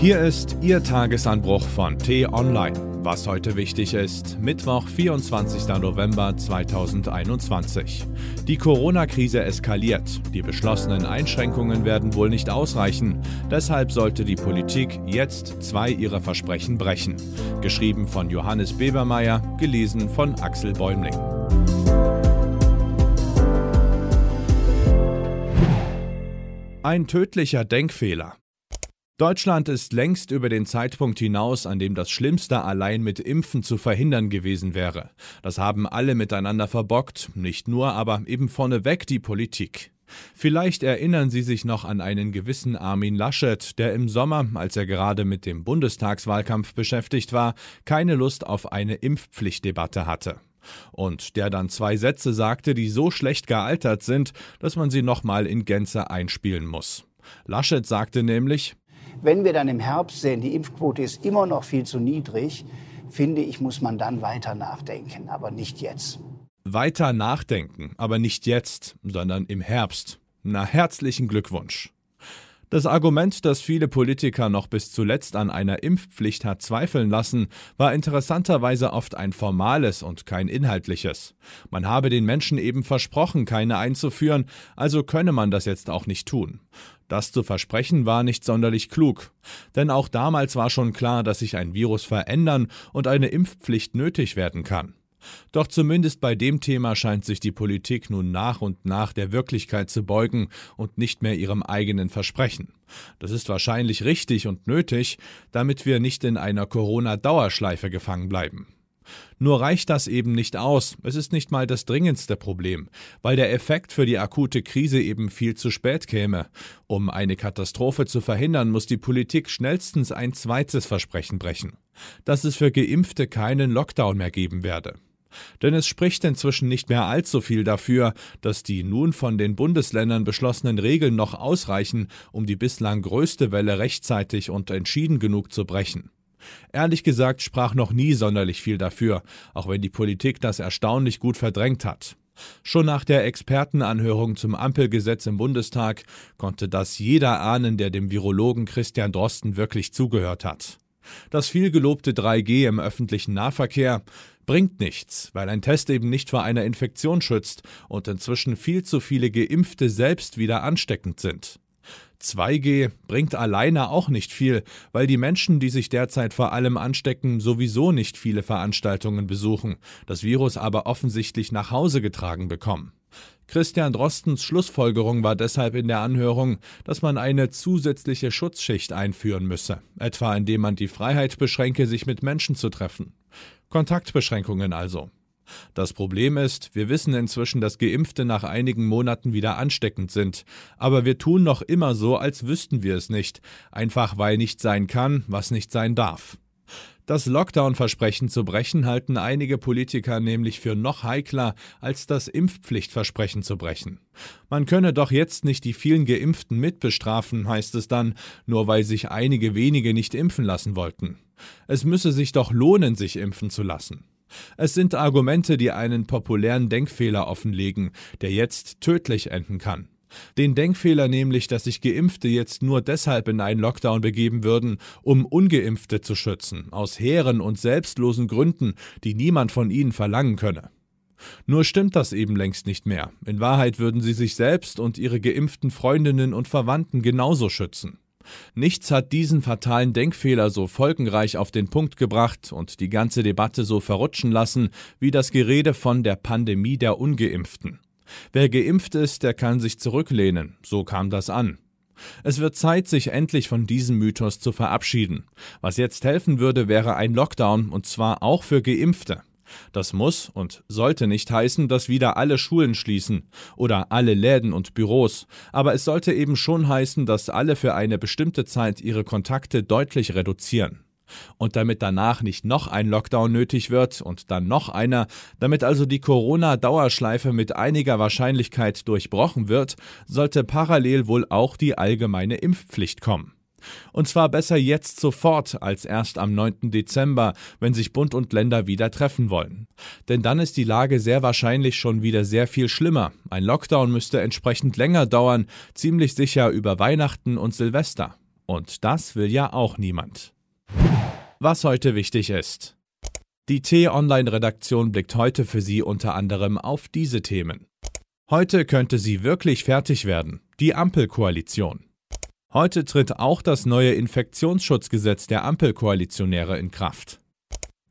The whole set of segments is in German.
Hier ist Ihr Tagesanbruch von T-Online. Was heute wichtig ist, Mittwoch, 24. November 2021. Die Corona-Krise eskaliert. Die beschlossenen Einschränkungen werden wohl nicht ausreichen. Deshalb sollte die Politik jetzt zwei ihrer Versprechen brechen. Geschrieben von Johannes Bebermeier, gelesen von Axel Bäumling. Ein tödlicher Denkfehler. Deutschland ist längst über den Zeitpunkt hinaus, an dem das Schlimmste allein mit Impfen zu verhindern gewesen wäre. Das haben alle miteinander verbockt, nicht nur, aber eben vorneweg die Politik. Vielleicht erinnern Sie sich noch an einen gewissen Armin Laschet, der im Sommer, als er gerade mit dem Bundestagswahlkampf beschäftigt war, keine Lust auf eine Impfpflichtdebatte hatte. Und der dann zwei Sätze sagte, die so schlecht gealtert sind, dass man sie nochmal in Gänze einspielen muss. Laschet sagte nämlich, wenn wir dann im Herbst sehen, die Impfquote ist immer noch viel zu niedrig, finde ich, muss man dann weiter nachdenken, aber nicht jetzt. Weiter nachdenken, aber nicht jetzt, sondern im Herbst. Na, herzlichen Glückwunsch. Das Argument, das viele Politiker noch bis zuletzt an einer Impfpflicht hat zweifeln lassen, war interessanterweise oft ein formales und kein inhaltliches. Man habe den Menschen eben versprochen, keine einzuführen, also könne man das jetzt auch nicht tun. Das zu versprechen war nicht sonderlich klug, denn auch damals war schon klar, dass sich ein Virus verändern und eine Impfpflicht nötig werden kann. Doch zumindest bei dem Thema scheint sich die Politik nun nach und nach der Wirklichkeit zu beugen und nicht mehr ihrem eigenen Versprechen. Das ist wahrscheinlich richtig und nötig, damit wir nicht in einer Corona-Dauerschleife gefangen bleiben. Nur reicht das eben nicht aus, es ist nicht mal das dringendste Problem, weil der Effekt für die akute Krise eben viel zu spät käme. Um eine Katastrophe zu verhindern, muss die Politik schnellstens ein zweites Versprechen brechen, dass es für Geimpfte keinen Lockdown mehr geben werde. Denn es spricht inzwischen nicht mehr allzu viel dafür, dass die nun von den Bundesländern beschlossenen Regeln noch ausreichen, um die bislang größte Welle rechtzeitig und entschieden genug zu brechen. Ehrlich gesagt sprach noch nie sonderlich viel dafür, auch wenn die Politik das erstaunlich gut verdrängt hat. Schon nach der Expertenanhörung zum Ampelgesetz im Bundestag konnte das jeder ahnen, der dem Virologen Christian Drosten wirklich zugehört hat. Das vielgelobte 3G im öffentlichen Nahverkehr bringt nichts, weil ein Test eben nicht vor einer Infektion schützt und inzwischen viel zu viele Geimpfte selbst wieder ansteckend sind. 2G bringt alleine auch nicht viel, weil die Menschen, die sich derzeit vor allem anstecken, sowieso nicht viele Veranstaltungen besuchen, das Virus aber offensichtlich nach Hause getragen bekommen. Christian Drostens Schlussfolgerung war deshalb in der Anhörung, dass man eine zusätzliche Schutzschicht einführen müsse, etwa indem man die Freiheit beschränke, sich mit Menschen zu treffen. Kontaktbeschränkungen also. Das Problem ist, wir wissen inzwischen, dass Geimpfte nach einigen Monaten wieder ansteckend sind, aber wir tun noch immer so, als wüssten wir es nicht, einfach weil nicht sein kann, was nicht sein darf. Das Lockdown-Versprechen zu brechen halten einige Politiker nämlich für noch heikler als das Impfpflichtversprechen zu brechen. Man könne doch jetzt nicht die vielen Geimpften mitbestrafen, heißt es dann, nur weil sich einige wenige nicht impfen lassen wollten. Es müsse sich doch lohnen, sich impfen zu lassen. Es sind Argumente, die einen populären Denkfehler offenlegen, der jetzt tödlich enden kann. Den Denkfehler nämlich, dass sich Geimpfte jetzt nur deshalb in einen Lockdown begeben würden, um ungeimpfte zu schützen, aus hehren und selbstlosen Gründen, die niemand von ihnen verlangen könne. Nur stimmt das eben längst nicht mehr. In Wahrheit würden sie sich selbst und ihre geimpften Freundinnen und Verwandten genauso schützen. Nichts hat diesen fatalen Denkfehler so folgenreich auf den Punkt gebracht und die ganze Debatte so verrutschen lassen, wie das Gerede von der Pandemie der ungeimpften. Wer geimpft ist, der kann sich zurücklehnen, so kam das an. Es wird Zeit, sich endlich von diesem Mythos zu verabschieden. Was jetzt helfen würde, wäre ein Lockdown, und zwar auch für Geimpfte. Das muss und sollte nicht heißen, dass wieder alle Schulen schließen oder alle Läden und Büros, aber es sollte eben schon heißen, dass alle für eine bestimmte Zeit ihre Kontakte deutlich reduzieren. Und damit danach nicht noch ein Lockdown nötig wird und dann noch einer, damit also die Corona-Dauerschleife mit einiger Wahrscheinlichkeit durchbrochen wird, sollte parallel wohl auch die allgemeine Impfpflicht kommen. Und zwar besser jetzt sofort als erst am 9. Dezember, wenn sich Bund und Länder wieder treffen wollen. Denn dann ist die Lage sehr wahrscheinlich schon wieder sehr viel schlimmer. Ein Lockdown müsste entsprechend länger dauern, ziemlich sicher über Weihnachten und Silvester. Und das will ja auch niemand. Was heute wichtig ist. Die T-Online-Redaktion blickt heute für Sie unter anderem auf diese Themen. Heute könnte sie wirklich fertig werden, die Ampelkoalition. Heute tritt auch das neue Infektionsschutzgesetz der Ampelkoalitionäre in Kraft.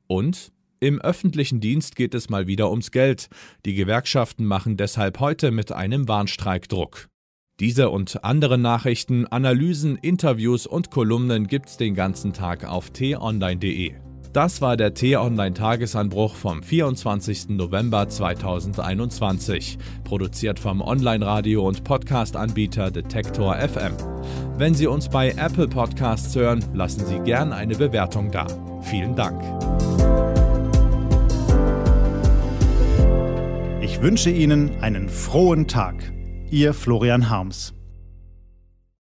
Und im öffentlichen Dienst geht es mal wieder ums Geld. Die Gewerkschaften machen deshalb heute mit einem Warnstreik Druck. Diese und andere Nachrichten, Analysen, Interviews und Kolumnen gibt's den ganzen Tag auf t-online.de. Das war der T-Online-Tagesanbruch vom 24. November 2021, produziert vom Online-Radio- und Podcast-Anbieter Detektor FM. Wenn Sie uns bei Apple Podcasts hören, lassen Sie gern eine Bewertung da. Vielen Dank. Ich wünsche Ihnen einen frohen Tag. Ihr Florian Harms.